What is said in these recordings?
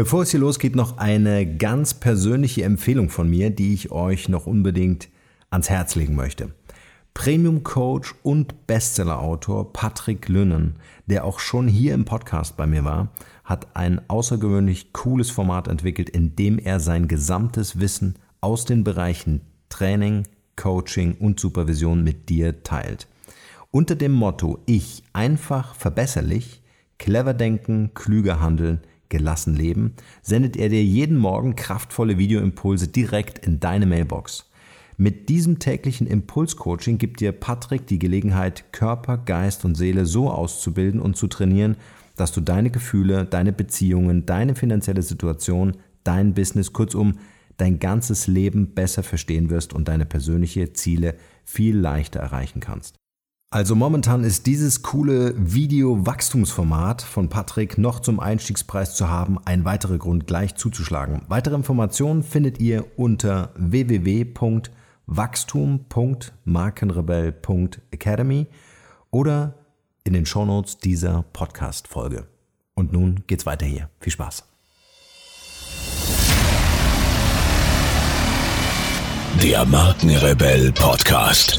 Bevor es hier losgeht, noch eine ganz persönliche Empfehlung von mir, die ich euch noch unbedingt ans Herz legen möchte. Premium Coach und Bestseller-Autor Patrick Lünnen, der auch schon hier im Podcast bei mir war, hat ein außergewöhnlich cooles Format entwickelt, in dem er sein gesamtes Wissen aus den Bereichen Training, Coaching und Supervision mit dir teilt. Unter dem Motto Ich einfach verbesserlich, clever denken, klüger handeln, gelassen leben, sendet er dir jeden Morgen kraftvolle Videoimpulse direkt in deine Mailbox. Mit diesem täglichen Impulscoaching gibt dir Patrick die Gelegenheit, Körper, Geist und Seele so auszubilden und zu trainieren, dass du deine Gefühle, deine Beziehungen, deine finanzielle Situation, dein Business, kurzum dein ganzes Leben besser verstehen wirst und deine persönlichen Ziele viel leichter erreichen kannst. Also momentan ist dieses coole Video-Wachstumsformat von Patrick noch zum Einstiegspreis zu haben, ein weiterer Grund gleich zuzuschlagen. Weitere Informationen findet ihr unter www.patrick.com wachstum.markenrebell.academy oder in den Shownotes dieser Podcast-Folge. Und nun geht's weiter hier. Viel Spaß. Der Markenrebell Podcast.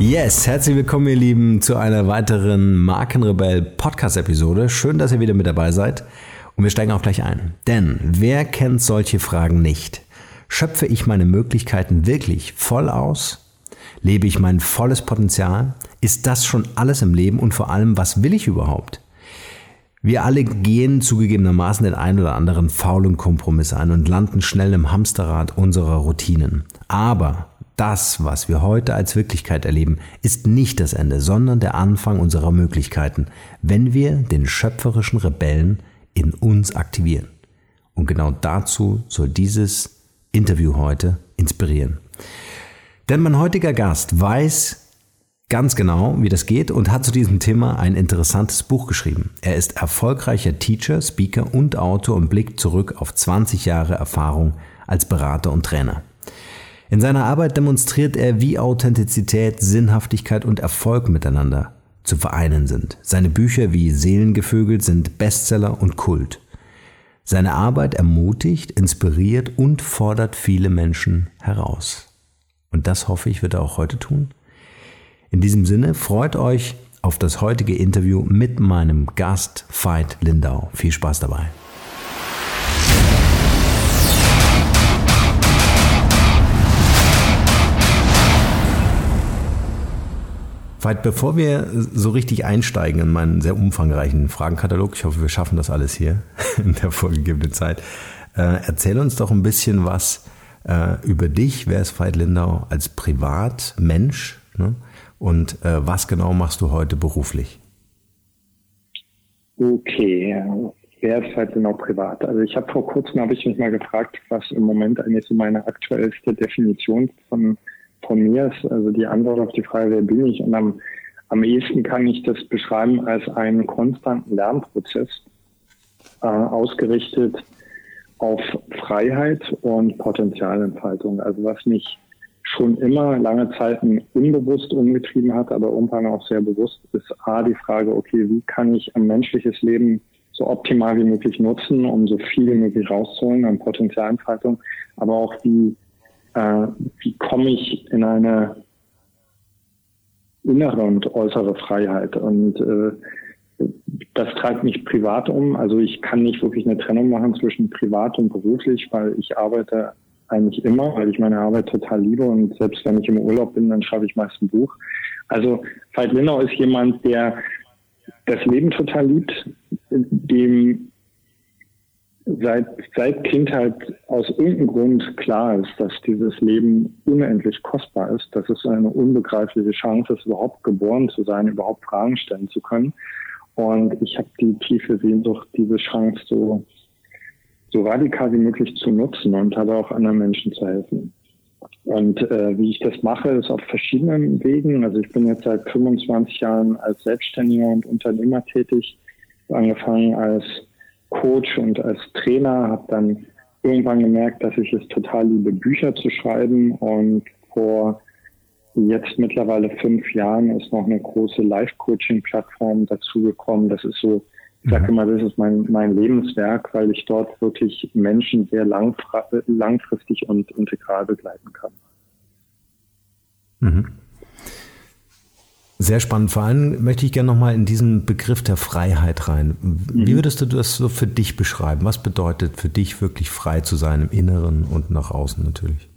Yes, herzlich willkommen, ihr Lieben, zu einer weiteren Markenrebell Podcast-Episode. Schön, dass ihr wieder mit dabei seid. Und wir steigen auch gleich ein. Denn wer kennt solche Fragen nicht? Schöpfe ich meine Möglichkeiten wirklich voll aus? Lebe ich mein volles Potenzial? Ist das schon alles im Leben und vor allem, was will ich überhaupt? Wir alle gehen zugegebenermaßen den einen oder anderen faulen Kompromiss ein und landen schnell im Hamsterrad unserer Routinen. Aber das, was wir heute als Wirklichkeit erleben, ist nicht das Ende, sondern der Anfang unserer Möglichkeiten, wenn wir den schöpferischen Rebellen in uns aktivieren. Und genau dazu soll dieses Interview heute inspirieren. Denn mein heutiger Gast weiß ganz genau, wie das geht und hat zu diesem Thema ein interessantes Buch geschrieben. Er ist erfolgreicher Teacher, Speaker und Autor und blickt zurück auf 20 Jahre Erfahrung als Berater und Trainer. In seiner Arbeit demonstriert er, wie Authentizität, Sinnhaftigkeit und Erfolg miteinander zu vereinen sind. Seine Bücher wie Seelengevögel sind Bestseller und Kult. Seine Arbeit ermutigt, inspiriert und fordert viele Menschen heraus. Und das hoffe ich, wird er auch heute tun. In diesem Sinne, freut euch auf das heutige Interview mit meinem Gast Veit Lindau. Viel Spaß dabei. Veit, bevor wir so richtig einsteigen in meinen sehr umfangreichen Fragenkatalog, ich hoffe, wir schaffen das alles hier in der vorgegebenen Zeit, äh, erzähl uns doch ein bisschen was äh, über dich. Wer ist Veit Lindau als Privatmensch? Ne? Und äh, was genau machst du heute beruflich? Okay, wer ist Veit Lindau privat? Also ich habe vor kurzem habe ich mich mal gefragt, was im Moment eigentlich so meine aktuellste Definition von von mir ist. Also die Antwort auf die Frage, wer bin ich? Und am, am ehesten kann ich das beschreiben als einen konstanten Lernprozess, äh, ausgerichtet auf Freiheit und Potenzialentfaltung. Also was mich schon immer lange Zeiten unbewusst umgetrieben hat, aber irgendwann auch sehr bewusst, ist A, die Frage, okay, wie kann ich ein menschliches Leben so optimal wie möglich nutzen, um so viel wie möglich rauszuholen an Potenzialentfaltung, aber auch wie, äh, wie komme ich in eine innere und äußere Freiheit und äh, das treibt mich privat um. Also ich kann nicht wirklich eine Trennung machen zwischen privat und beruflich, weil ich arbeite eigentlich immer, weil ich meine Arbeit total liebe und selbst wenn ich im Urlaub bin, dann schreibe ich meist ein Buch. Also Veit Lindau ist jemand, der das Leben total liebt, dem seit, seit Kindheit aus irgendeinem Grund klar ist, dass dieses Leben unendlich kostbar ist, dass es eine unbegreifliche Chance ist, überhaupt geboren zu sein, überhaupt Fragen stellen zu können und ich habe die tiefe Sehnsucht, diese Chance so so radikal wie möglich zu nutzen und aber auch anderen Menschen zu helfen. Und äh, wie ich das mache, ist auf verschiedenen Wegen. Also ich bin jetzt seit 25 Jahren als Selbstständiger und Unternehmer tätig, angefangen als Coach und als Trainer, habe dann irgendwann gemerkt, dass ich es total liebe, Bücher zu schreiben und vor jetzt mittlerweile fünf Jahren ist noch eine große Live-Coaching-Plattform dazugekommen. Das ist so, ich sage mhm. immer, das ist mein, mein Lebenswerk, weil ich dort wirklich Menschen sehr langfristig und integral begleiten kann. Mhm. Sehr spannend. Vor allem möchte ich gerne nochmal in diesen Begriff der Freiheit rein. Wie mhm. würdest du das so für dich beschreiben? Was bedeutet für dich wirklich frei zu sein im Inneren und nach außen natürlich?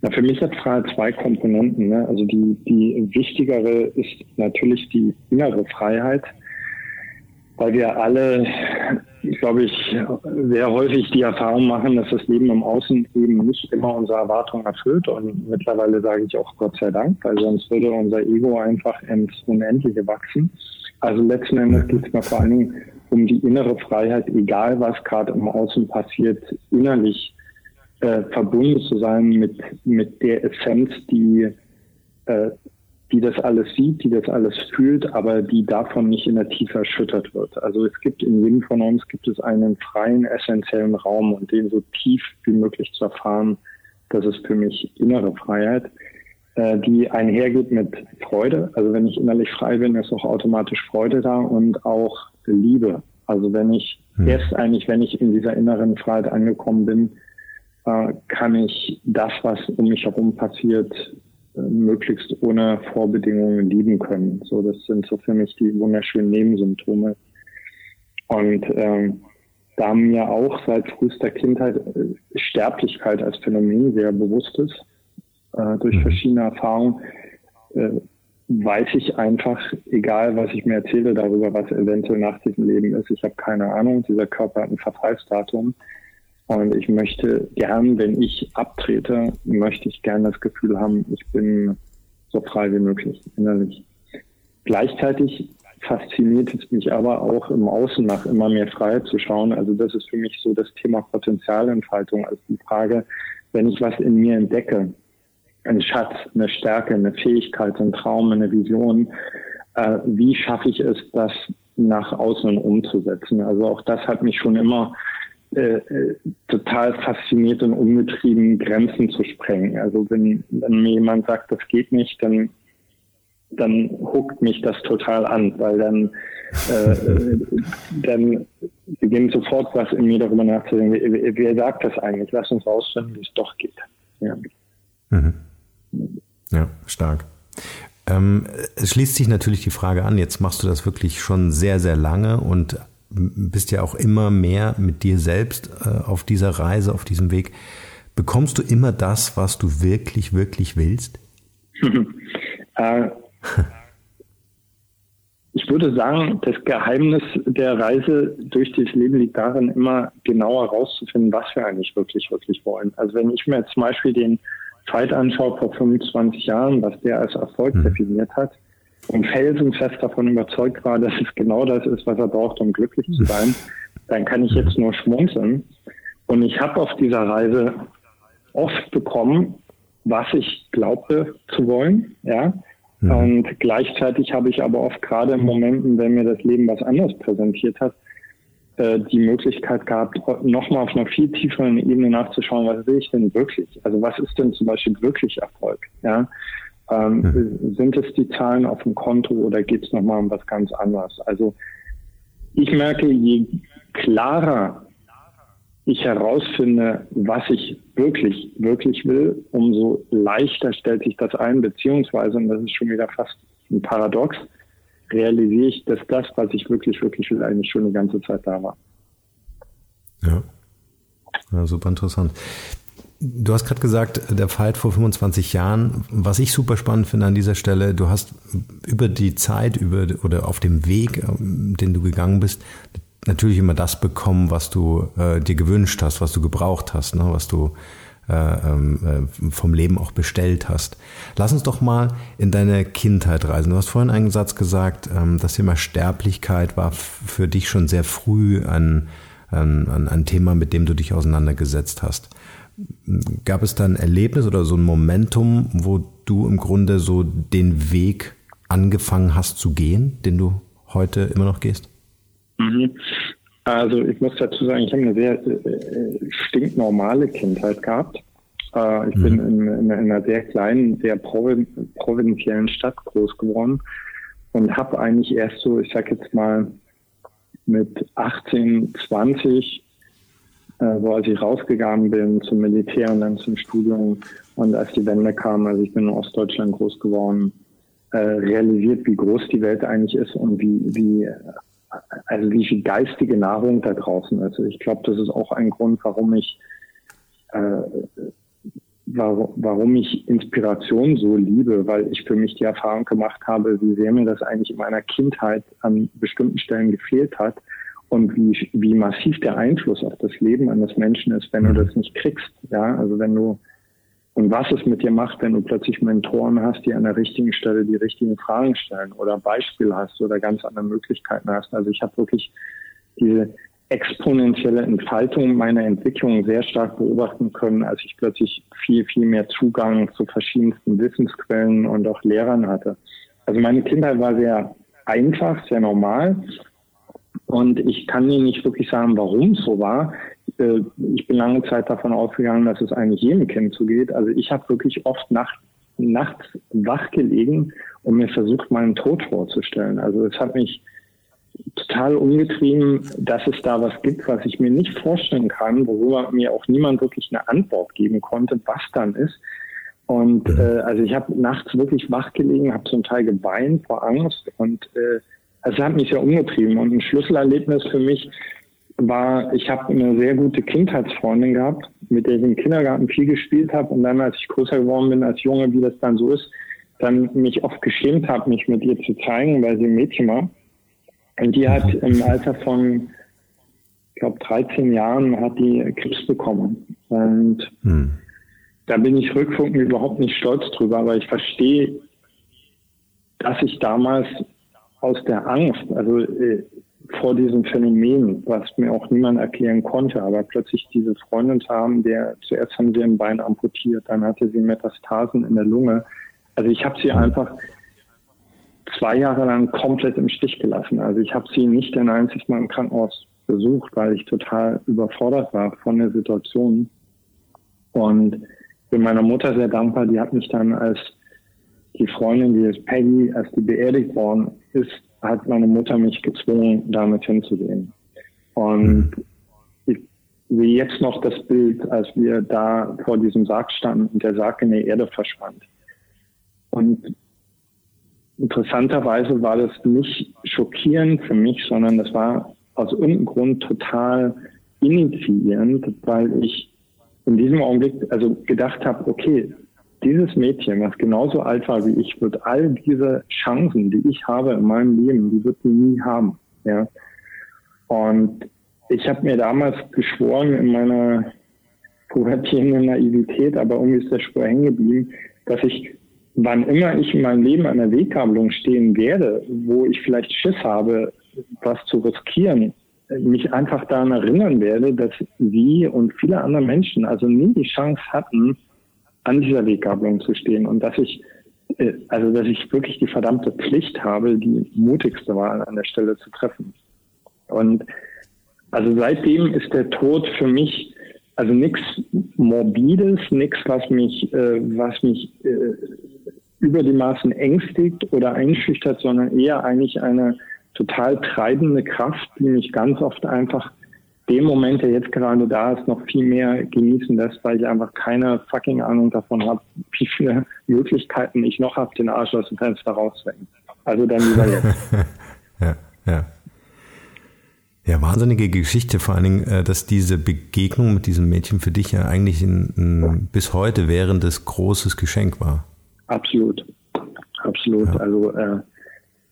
Na, für mich hat Freiheit zwei Komponenten. Ne? Also die, die wichtigere ist natürlich die innere Freiheit, weil wir alle, glaube ich, sehr häufig die Erfahrung machen, dass das Leben im Außen eben nicht immer unsere Erwartungen erfüllt. Und mittlerweile sage ich auch Gott sei Dank, weil sonst würde unser Ego einfach ins Unendliche wachsen. Also letzten Endes geht es mir vor allen Dingen um die innere Freiheit, egal was gerade im Außen passiert, innerlich äh, verbunden zu sein mit, mit der Essenz, die, äh, die das alles sieht, die das alles fühlt, aber die davon nicht in der Tiefe erschüttert wird. Also es gibt in jedem von uns gibt es einen freien, essentiellen Raum und den so tief wie möglich zu erfahren, das ist für mich innere Freiheit, äh, die einhergeht mit Freude. Also wenn ich innerlich frei bin, ist auch automatisch Freude da und auch Liebe. Also wenn ich hm. erst eigentlich, wenn ich in dieser inneren Freiheit angekommen bin, äh, kann ich das, was um mich herum passiert, möglichst ohne Vorbedingungen lieben können. So, das sind so für mich die wunderschönen Nebensymptome. Und ähm, da mir auch seit frühester Kindheit äh, Sterblichkeit als Phänomen sehr bewusst ist, äh, durch mhm. verschiedene Erfahrungen, äh, weiß ich einfach, egal was ich mir erzähle darüber, was eventuell nach diesem Leben ist, ich habe keine Ahnung, dieser Körper hat ein Verfallsdatum. Und ich möchte gern, wenn ich abtrete, möchte ich gern das Gefühl haben, ich bin so frei wie möglich innerlich. Gleichzeitig fasziniert es mich aber auch im Außen nach immer mehr Freiheit zu schauen. Also das ist für mich so das Thema Potenzialentfaltung. Also die Frage, wenn ich was in mir entdecke, ein Schatz, eine Stärke, eine Fähigkeit, ein Traum, eine Vision, äh, wie schaffe ich es, das nach außen umzusetzen? Also auch das hat mich schon immer äh, äh, total fasziniert und umgetrieben, Grenzen zu sprengen. Also wenn, wenn mir jemand sagt, das geht nicht, dann dann huckt mich das total an, weil dann äh, dann beginnt sofort was in mir darüber nachzudenken, wer, wer sagt das eigentlich? Lass uns rausfinden, wie es doch geht. Ja, mhm. ja stark. Ähm, es schließt sich natürlich die Frage an, jetzt machst du das wirklich schon sehr, sehr lange und bist ja auch immer mehr mit dir selbst äh, auf dieser Reise, auf diesem Weg. Bekommst du immer das, was du wirklich, wirklich willst? äh, ich würde sagen, das Geheimnis der Reise durch das Leben liegt darin, immer genauer herauszufinden, was wir eigentlich wirklich, wirklich wollen. Also wenn ich mir jetzt zum Beispiel den Fight anschaue vor 25 Jahren, was der als Erfolg mhm. definiert hat, und felsenfest davon überzeugt war, dass es genau das ist, was er braucht, um glücklich zu sein, dann kann ich jetzt nur schmunzeln. Und ich habe auf dieser Reise oft bekommen, was ich glaubte zu wollen, ja. ja. Und gleichzeitig habe ich aber oft gerade in Momenten, wenn mir das Leben was anderes präsentiert hat, äh, die Möglichkeit gehabt, nochmal auf einer viel tieferen Ebene nachzuschauen, was will ich denn wirklich? Also was ist denn zum Beispiel wirklich Erfolg? Ja, ähm, mhm. Sind es die Zahlen auf dem Konto oder geht es nochmal um was ganz anderes? Also ich merke, je klarer ich herausfinde, was ich wirklich, wirklich will, umso leichter stellt sich das ein, beziehungsweise, und das ist schon wieder fast ein Paradox, realisiere ich, dass das, was ich wirklich, wirklich will, eigentlich schon die ganze Zeit da war. Ja. ja super interessant. Du hast gerade gesagt, der Fight vor 25 Jahren. Was ich super spannend finde an dieser Stelle, du hast über die Zeit über oder auf dem Weg, ähm, den du gegangen bist, natürlich immer das bekommen, was du äh, dir gewünscht hast, was du gebraucht hast, ne, was du äh, ähm, äh, vom Leben auch bestellt hast. Lass uns doch mal in deine Kindheit reisen. Du hast vorhin einen Satz gesagt, ähm, das Thema Sterblichkeit war für dich schon sehr früh ein ein, ein, ein Thema, mit dem du dich auseinandergesetzt hast. Gab es da ein Erlebnis oder so ein Momentum, wo du im Grunde so den Weg angefangen hast zu gehen, den du heute immer noch gehst? Mhm. Also ich muss dazu sagen, ich habe eine sehr äh, stinknormale Kindheit gehabt. Äh, ich mhm. bin in, in, in, einer sehr kleinen, sehr provin provinziellen Stadt groß geworden und habe eigentlich erst so, ich sag jetzt mal, mit 18, 20, äh, wo als ich rausgegangen bin zum Militär und dann zum Studium und als die Wende kam, also ich bin in Ostdeutschland groß geworden, äh, realisiert, wie groß die Welt eigentlich ist und wie, wie, also wie viel geistige Nahrung da draußen ist. Also ich glaube, das ist auch ein Grund, warum ich äh, warum ich Inspiration so liebe, weil ich für mich die Erfahrung gemacht habe, wie sehr mir das eigentlich in meiner Kindheit an bestimmten Stellen gefehlt hat und wie, wie massiv der Einfluss auf das Leben eines Menschen ist, wenn du mhm. das nicht kriegst. Ja, also wenn du und was es mit dir macht, wenn du plötzlich Mentoren hast, die an der richtigen Stelle die richtigen Fragen stellen oder Beispiele hast oder ganz andere Möglichkeiten hast. Also ich habe wirklich diese exponentielle Entfaltung meiner Entwicklung sehr stark beobachten können, als ich plötzlich viel, viel mehr Zugang zu verschiedensten Wissensquellen und auch Lehrern hatte. Also meine Kindheit war sehr einfach, sehr normal. Und ich kann Ihnen nicht wirklich sagen, warum es so war. Äh, ich bin lange Zeit davon ausgegangen, dass es eigentlich jedem Kind so geht. Also ich habe wirklich oft nacht, nachts wach gelegen und mir versucht, meinen Tod vorzustellen. Also es hat mich total umgetrieben, dass es da was gibt, was ich mir nicht vorstellen kann, worüber mir auch niemand wirklich eine Antwort geben konnte, was dann ist. Und mhm. äh, also ich habe nachts wirklich wach gelegen, habe zum Teil geweint vor Angst und äh, es hat mich sehr umgetrieben. Und ein Schlüsselerlebnis für mich war, ich habe eine sehr gute Kindheitsfreundin gehabt, mit der ich im Kindergarten viel gespielt habe und dann, als ich größer geworden bin als Junge, wie das dann so ist, dann mich oft geschämt habe, mich mit ihr zu zeigen, weil sie ein Mädchen war. Und die hat im Alter von, ich glaube, 13 Jahren hat die Krebs bekommen. Und hm. da bin ich rückwirkend überhaupt nicht stolz drüber, aber ich verstehe, dass ich damals aus der Angst, also äh, vor diesem Phänomen, was mir auch niemand erklären konnte, aber plötzlich diese Freundin haben, der zuerst haben sie ein Bein amputiert, dann hatte sie Metastasen in der Lunge. Also ich habe sie einfach zwei Jahre lang komplett im Stich gelassen. Also ich habe sie nicht ein einziges Mal im Krankenhaus besucht, weil ich total überfordert war von der Situation. Und bin meiner Mutter sehr dankbar. Die hat mich dann als die Freundin, die ist Peggy, als die beerdigt worden ist, hat meine Mutter mich gezwungen, damit hinzugehen. Und ich sehe jetzt noch das Bild, als wir da vor diesem Sarg standen und der Sarg in der Erde verschwand. Und interessanterweise war das nicht schockierend für mich, sondern das war aus irgendeinem Grund total initiierend, weil ich in diesem Augenblick also gedacht habe, okay, dieses Mädchen, was genauso alt war wie ich, wird all diese Chancen, die ich habe in meinem Leben, die wird sie nie haben. Ja. Und ich habe mir damals geschworen in meiner pubertierenden Naivität, aber irgendwie ist der Spur hängen geblieben, dass ich wann immer ich in meinem Leben an der Weggabelung stehen werde, wo ich vielleicht Schiss habe, was zu riskieren, mich einfach daran erinnern werde, dass Sie und viele andere Menschen also nie die Chance hatten, an dieser Weggabelung zu stehen und dass ich äh, also dass ich wirklich die verdammte Pflicht habe, die mutigste Wahl an der Stelle zu treffen. Und also seitdem ist der Tod für mich also nichts Morbides, nichts, was mich, äh, was mich äh, über die Maßen ängstigt oder einschüchtert, sondern eher eigentlich eine total treibende Kraft, die mich ganz oft einfach dem Moment, der jetzt gerade da ist, noch viel mehr genießen lässt, weil ich einfach keine fucking Ahnung davon habe, wie viele Möglichkeiten ich noch habe, den Arsch aus dem Fenster rauszuhängen. Also dann lieber jetzt. ja, ja. Ja, wahnsinnige Geschichte, vor allen Dingen, äh, dass diese Begegnung mit diesem Mädchen für dich ja eigentlich ein, ein bis heute währendes großes Geschenk war. Absolut. Absolut. Ja. Also äh,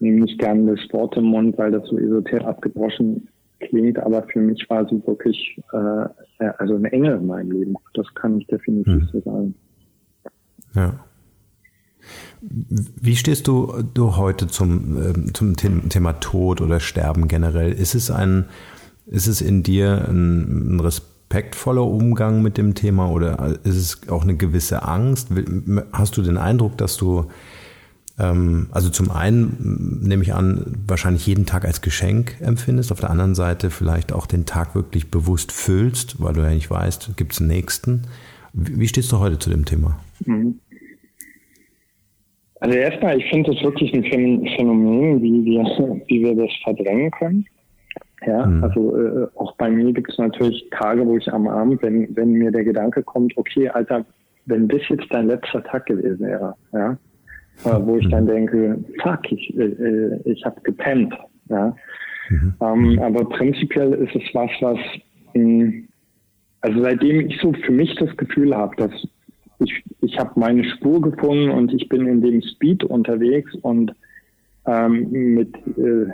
nehme nicht gerne das Wort im Mund, weil das so esoterisch abgebrochen klingt, aber für mich war sie wirklich äh, also ein Engel in meinem Leben. Das kann ich definitiv hm. so sagen. Ja. Wie stehst du, du heute zum, äh, zum Thema Tod oder Sterben generell? Ist es ein, Ist es in dir ein, ein respektvoller Umgang mit dem Thema oder ist es auch eine gewisse Angst? Hast du den Eindruck, dass du ähm, also zum einen nehme ich an, wahrscheinlich jeden Tag als Geschenk empfindest, auf der anderen Seite vielleicht auch den Tag wirklich bewusst füllst, weil du ja nicht weißt, gibt es einen nächsten. Wie, stehst du heute zu dem Thema? Mhm. Also erstmal, ich finde es wirklich ein Phänomen, wie wir, wie wir das verdrängen können. Ja, mhm. also äh, auch bei mir gibt es natürlich Tage, wo ich am Abend, wenn, wenn mir der Gedanke kommt, okay, Alter, wenn das jetzt dein letzter Tag gewesen wäre, ja, wo ich dann denke, fuck, ich, äh, äh ich habe gepennt. Ja? Mhm. Ähm, aber prinzipiell ist es was, was, mh, hm, also seitdem ich so für mich das Gefühl habe, dass ich, ich habe meine Spur gefunden und ich bin in dem Speed unterwegs und ähm, mit, äh,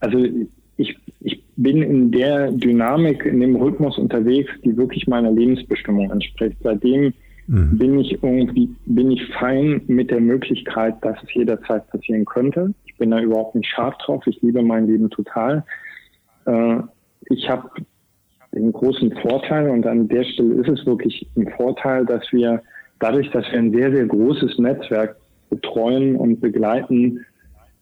also ich, ich bin in der Dynamik, in dem Rhythmus unterwegs, die wirklich meiner Lebensbestimmung entspricht. Seitdem mhm. bin ich irgendwie, bin ich fein mit der Möglichkeit, dass es jederzeit passieren könnte. Ich bin da überhaupt nicht scharf drauf. Ich liebe mein Leben total. Äh, ich habe den großen Vorteil und an der Stelle ist es wirklich ein Vorteil, dass wir dadurch, dass wir ein sehr, sehr großes Netzwerk betreuen und begleiten,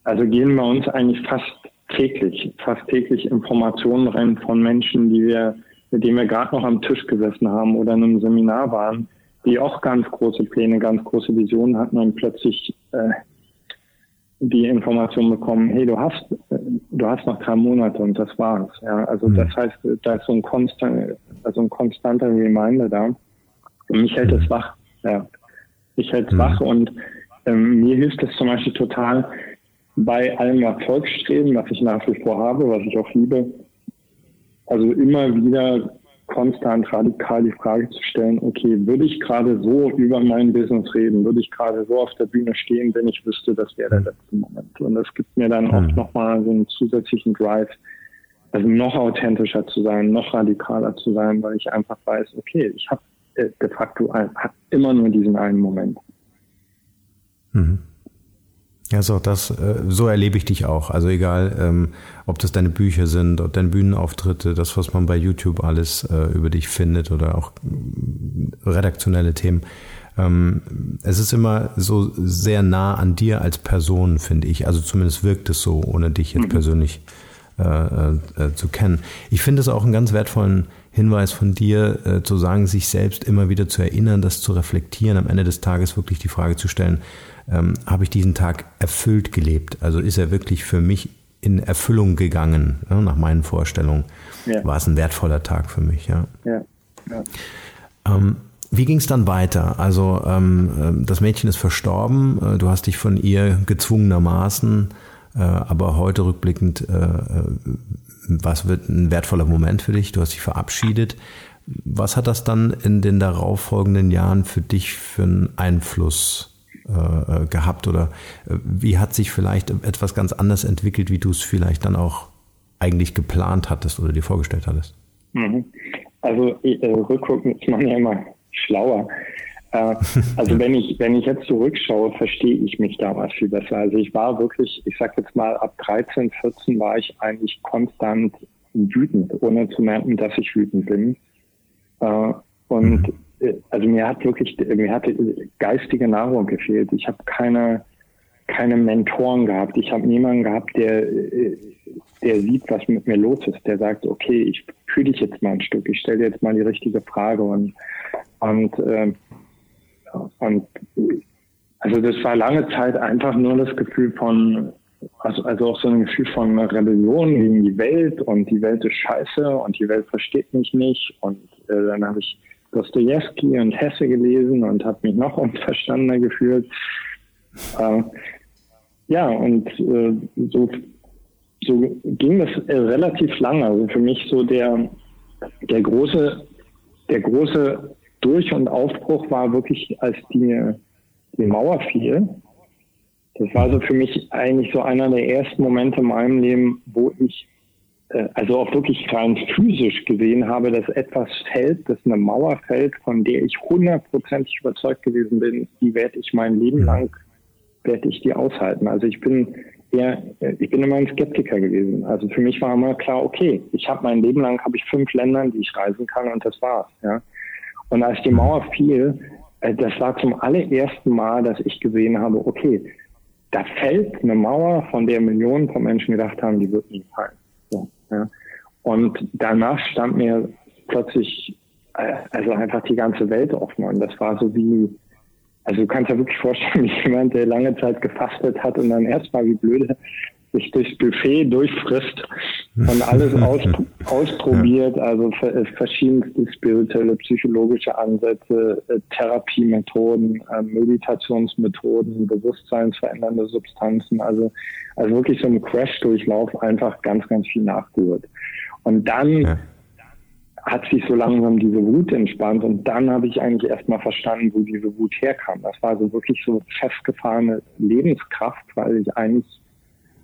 also gehen bei uns eigentlich fast täglich, fast täglich Informationen rein von Menschen, die wir, mit denen wir gerade noch am Tisch gesessen haben oder in einem Seminar waren, die auch ganz große Pläne, ganz große Visionen hatten und plötzlich äh, die Information bekommen, hey, du hast, du hast noch drei Monate und das war's. Ja, also mhm. das heißt, da ist so ein konstant, also ein konstanter Reminder da. Und mich hält es wach. Ja, ich hält es mhm. wach und ähm, mir hilft es zum Beispiel total bei allem Erfolgsstreben, was ich nach wie vor habe, was ich auch liebe. Also immer wieder konstant radikal die Frage zu stellen, okay, würde ich gerade so über mein Business reden, würde ich gerade so auf der Bühne stehen, wenn ich wüsste, das wäre der letzte Moment. Und das gibt mir dann oft mhm. nochmal so einen zusätzlichen Drive, also noch authentischer zu sein, noch radikaler zu sein, weil ich einfach weiß, okay, ich habe äh, de facto immer nur diesen einen Moment. Mhm. Ja, so, das, äh, so erlebe ich dich auch. Also egal, ähm, ob das deine Bücher sind, ob deine Bühnenauftritte, das, was man bei YouTube alles äh, über dich findet oder auch äh, redaktionelle Themen. Ähm, es ist immer so sehr nah an dir als Person, finde ich. Also zumindest wirkt es so, ohne dich jetzt mhm. persönlich äh, zu kennen. Ich finde es auch einen ganz wertvollen Hinweis von dir, zu sagen, sich selbst immer wieder zu erinnern, das zu reflektieren, am Ende des Tages wirklich die Frage zu stellen, ähm, habe ich diesen Tag erfüllt gelebt? Also ist er wirklich für mich in Erfüllung gegangen, ja, nach meinen Vorstellungen? Ja. War es ein wertvoller Tag für mich, ja. ja. Ähm, wie ging es dann weiter? Also ähm, ähm, das Mädchen ist verstorben, äh, du hast dich von ihr gezwungenermaßen, äh, aber heute rückblickend, äh, äh, was wird ein wertvoller Moment für dich? Du hast dich verabschiedet. Was hat das dann in den darauffolgenden Jahren für dich für einen Einfluss äh, gehabt oder äh, wie hat sich vielleicht etwas ganz anders entwickelt, wie du es vielleicht dann auch eigentlich geplant hattest oder dir vorgestellt hattest? Mhm. Also äh, rückguckend ist man ja immer schlauer. Äh, also wenn ich wenn ich jetzt zurückschaue, verstehe ich mich damals viel besser. Also ich war wirklich, ich sag jetzt mal ab 13, 14 war ich eigentlich konstant wütend, ohne zu merken, dass ich wütend bin. Äh, und mhm also mir hat wirklich, mir hatte geistige Nahrung gefehlt. Ich habe keine, keine Mentoren gehabt. Ich habe niemanden gehabt, der, der sieht, was mit mir los ist. Der sagt, okay, ich fühle dich jetzt mal ein Stück. Ich stelle jetzt mal die richtige Frage und und äh, und also das war lange Zeit einfach nur das Gefühl von also, also auch so ein Gefühl von Rebellion gegen die Welt und die Welt ist scheiße und die Welt versteht mich nicht und äh, dann habe ich Dostoevsky und Hesse gelesen und habe mich noch unverstandener gefühlt. Äh, ja, und äh, so, so ging das äh, relativ lange. Also für mich so der, der große, der große Durch- und Aufbruch war wirklich, als die, die Mauer fiel. Das war so für mich eigentlich so einer der ersten Momente in meinem Leben, wo ich also auch wirklich rein physisch gesehen habe, dass etwas fällt, dass eine Mauer fällt, von der ich hundertprozentig überzeugt gewesen bin, die werde ich mein Leben lang, werde ich die aushalten. Also ich bin eher, ich bin immer ein Skeptiker gewesen. Also für mich war immer klar, okay, ich habe mein Leben lang habe ich fünf Länder, die ich reisen kann und das war's. Ja. Und als die Mauer fiel, äh, das war zum allerersten Mal, dass ich gesehen habe, okay, da fällt eine Mauer, von der Millionen von Menschen gedacht haben, die wird nie fallen. Ja. Und danach stand mir plötzlich äh, also einfach die ganze Welt offen. Und das war so wie, also du kannst ja wirklich vorstellen, wie jemand, der lange Zeit gefastet hat und dann erstmal wie blöde sich durchs Buffet durchfrisst und alles aus, ausprobiert, also verschiedenste spirituelle, psychologische Ansätze, äh, Therapiemethoden, äh, Meditationsmethoden, bewusstseinsverändernde Substanzen, also, also wirklich so ein Crash-Durchlauf einfach ganz, ganz viel nachgeholt. Und dann ja. hat sich so langsam diese Wut entspannt und dann habe ich eigentlich erstmal verstanden, wo diese Wut herkam. Das war so wirklich so festgefahrene Lebenskraft, weil ich eigentlich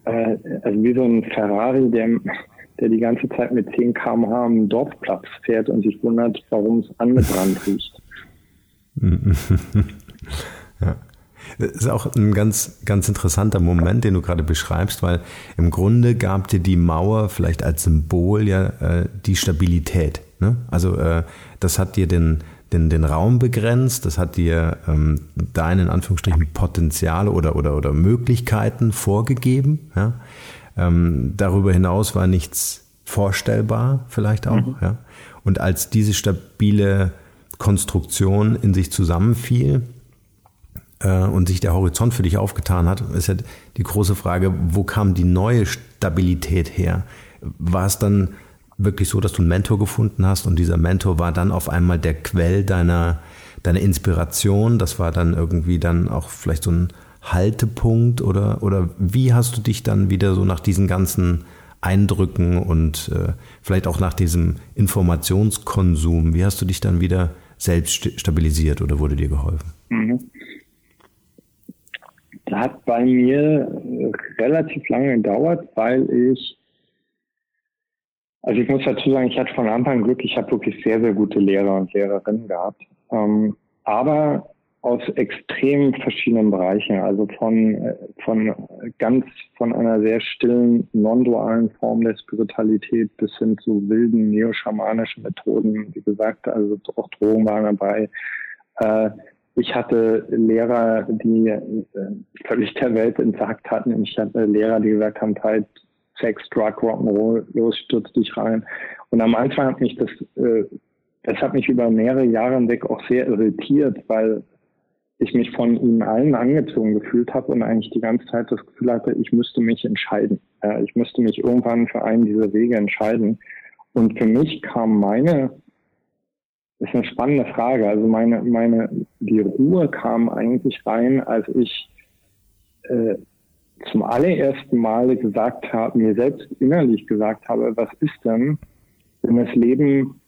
äh, also wie so ein Ferrari, der, der die ganze Zeit mit 10 km/h am Dorfplatz fährt und sich wundert, warum es angebrannt riecht. ja. Das ist auch ein ganz, ganz interessanter Moment, den du gerade beschreibst, weil im Grunde gab dir die Mauer vielleicht als Symbol ja äh, die Stabilität. Ne? Also äh, das hat dir den, den, den Raum begrenzt, das hat dir ähm, deine in Anführungsstrichen Potenziale oder, oder, oder Möglichkeiten vorgegeben. Ja? Ähm, darüber hinaus war nichts vorstellbar, vielleicht auch. Mhm. Ja? Und als diese stabile Konstruktion in sich zusammenfiel äh, und sich der Horizont für dich aufgetan hat, ist ja die große Frage, wo kam die neue Stabilität her? War es dann wirklich so, dass du einen Mentor gefunden hast und dieser Mentor war dann auf einmal der Quell deiner, deiner Inspiration. Das war dann irgendwie dann auch vielleicht so ein Haltepunkt oder, oder wie hast du dich dann wieder so nach diesen ganzen Eindrücken und äh, vielleicht auch nach diesem Informationskonsum, wie hast du dich dann wieder selbst stabilisiert oder wurde dir geholfen? Mhm. Das hat bei mir relativ lange gedauert, weil ich also ich muss dazu sagen, ich hatte von Anfang Glück, ich habe wirklich sehr, sehr gute Lehrer und Lehrerinnen gehabt. Ähm, aber aus extrem verschiedenen Bereichen, also von, von ganz von einer sehr stillen, non-dualen Form der Spiritualität bis hin zu wilden neoschamanischen Methoden. Wie gesagt, also auch Drogen waren dabei. Äh, ich hatte Lehrer, die äh, völlig der Welt entsagt hatten. Ich hatte Lehrer, die gesagt haben, halt, Sex, Drug, Rock'n'Roll, los, stürz dich rein. Und am Anfang hat mich das, äh, das hat mich über mehrere Jahre hinweg auch sehr irritiert, weil ich mich von ihnen allen angezogen gefühlt habe und eigentlich die ganze Zeit das Gefühl hatte, ich müsste mich entscheiden. Äh, ich müsste mich irgendwann für einen dieser Wege entscheiden. Und für mich kam meine, das ist eine spannende Frage, also meine, meine, die Ruhe kam eigentlich rein, als ich äh, zum allerersten Mal gesagt habe, mir selbst innerlich gesagt habe, was ist denn, wenn das Leben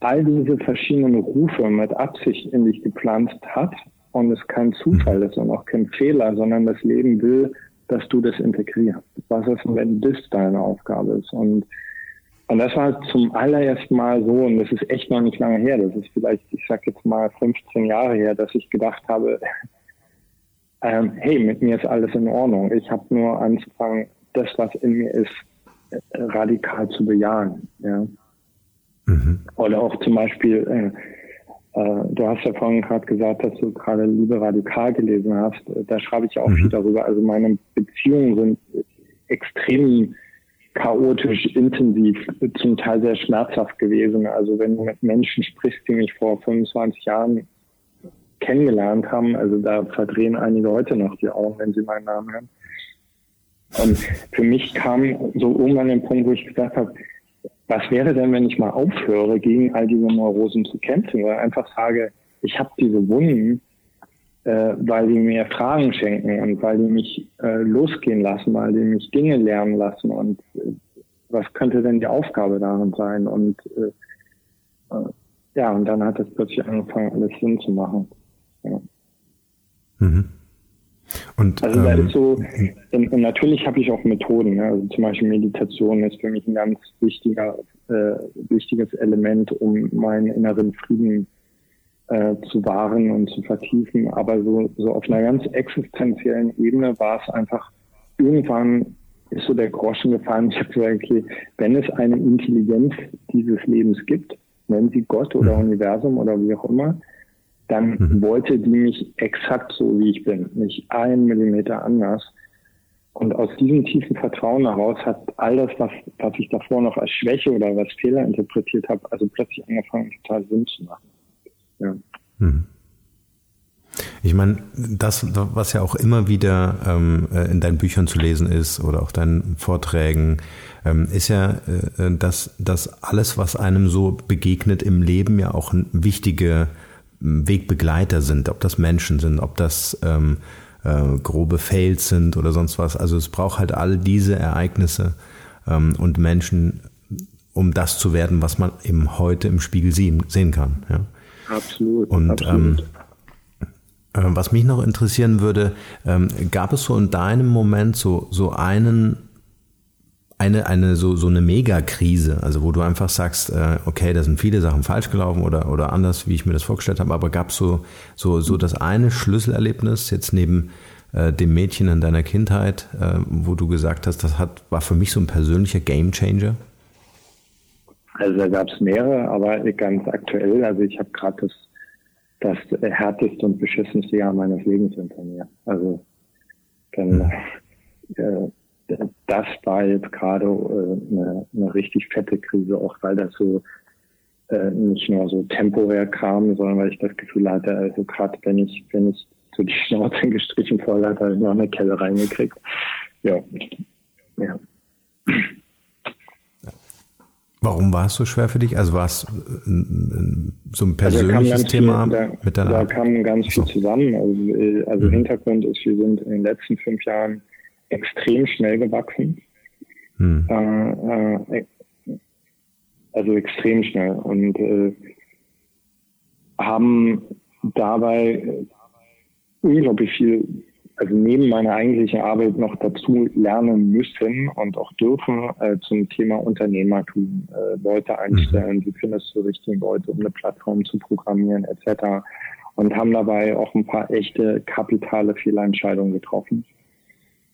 all diese verschiedenen Rufe mit Absicht in dich gepflanzt hat und es kein Zufall ist und auch kein Fehler, sondern das Leben will, dass du das integrierst. Was ist, wenn das deine Aufgabe ist? Und, und das war zum allerersten Mal so, und das ist echt noch nicht lange her, das ist vielleicht, ich sag jetzt mal 15 Jahre her, dass ich gedacht habe, ähm, hey, mit mir ist alles in Ordnung. Ich habe nur anzufangen, das, was in mir ist, äh, radikal zu bejahen. Ja. Mhm. Oder auch zum Beispiel, äh, äh, du hast ja vorhin gerade gesagt, dass du gerade Liebe radikal gelesen hast. Da schreibe ich auch mhm. viel darüber. Also meine Beziehungen sind extrem chaotisch, intensiv, zum Teil sehr schmerzhaft gewesen. Also wenn du mit Menschen sprichst, die mich vor 25 Jahren kennengelernt haben. Also da verdrehen einige heute noch die Augen, wenn sie meinen Namen hören. Und für mich kam so irgendwann der Punkt, wo ich gesagt habe, was wäre denn, wenn ich mal aufhöre, gegen all diese Neurosen zu kämpfen, oder einfach sage, ich habe diese Wunden, äh, weil die mir Fragen schenken und weil die mich äh, losgehen lassen, weil die mich Dinge lernen lassen und äh, was könnte denn die Aufgabe darin sein? Und äh, äh, ja, und dann hat es plötzlich angefangen, alles Sinn zu machen. Ja. Mhm. Und, also da ähm, ist so, und, und natürlich habe ich auch Methoden. Ne? Also zum Beispiel Meditation ist für mich ein ganz wichtiger, äh, wichtiges Element, um meinen inneren Frieden äh, zu wahren und zu vertiefen. Aber so, so auf einer ganz existenziellen Ebene war es einfach irgendwann ist so der Groschen gefallen. Ich habe gesagt, okay, wenn es eine Intelligenz dieses Lebens gibt, nennen sie Gott oder mhm. Universum oder wie auch immer, dann mhm. wollte die mich exakt so, wie ich bin, nicht einen Millimeter anders. Und aus diesem tiefen Vertrauen heraus hat all das, was, was ich davor noch als Schwäche oder als Fehler interpretiert habe, also plötzlich angefangen, total Sinn zu machen. Ja. Mhm. Ich meine, das, was ja auch immer wieder ähm, äh, in deinen Büchern zu lesen ist oder auch deinen Vorträgen, ähm, ist ja, äh, äh dass, dass alles, was einem so begegnet im Leben, ja auch wichtige Wegbegleiter sind, ob das Menschen sind, ob das ähm, äh, grobe Fails sind oder sonst was. Also es braucht halt all diese Ereignisse ähm, und Menschen, um das zu werden, was man eben heute im Spiegel sehen, sehen kann. Ja. Absolut. Und absolut. Ähm, äh, was mich noch interessieren würde, ähm, gab es so in deinem Moment so, so einen, eine, eine, so, so eine Megakrise, also wo du einfach sagst, äh, okay, da sind viele Sachen falsch gelaufen oder, oder anders, wie ich mir das vorgestellt habe, aber gab es so, so, so das eine Schlüsselerlebnis jetzt neben äh, dem Mädchen in deiner Kindheit, äh, wo du gesagt hast, das hat, war für mich so ein persönlicher Gamechanger? Also da gab es mehrere, aber ganz aktuell, also ich habe gerade das das härteste und beschissenste Jahr meines Lebens hinter mir. Also dann, äh, das war jetzt gerade äh, eine, eine richtig fette Krise, auch weil das so äh, nicht nur so temporär kam, sondern weil ich das Gefühl hatte, also gerade wenn ich, wenn ich so die Schnauze gestrichen voll hatte, habe ich noch eine Kelle reingekriegt. Ja. ja. Warum war es so schwer für dich? Also war es so ein also persönliches also Thema viel, da, mit deiner Da kam ganz viel zusammen. Also, äh, also mhm. Hintergrund ist, wir sind in den letzten fünf Jahren extrem schnell gewachsen. Mhm. Äh, äh, also extrem schnell und äh, haben dabei unglaublich viel also neben meiner eigentlichen Arbeit noch dazu lernen müssen und auch dürfen äh, zum Thema Unternehmertum, äh, Leute einstellen, wie findest du richtigen Leute, um eine Plattform zu programmieren etc. Und haben dabei auch ein paar echte kapitale Fehlentscheidungen getroffen.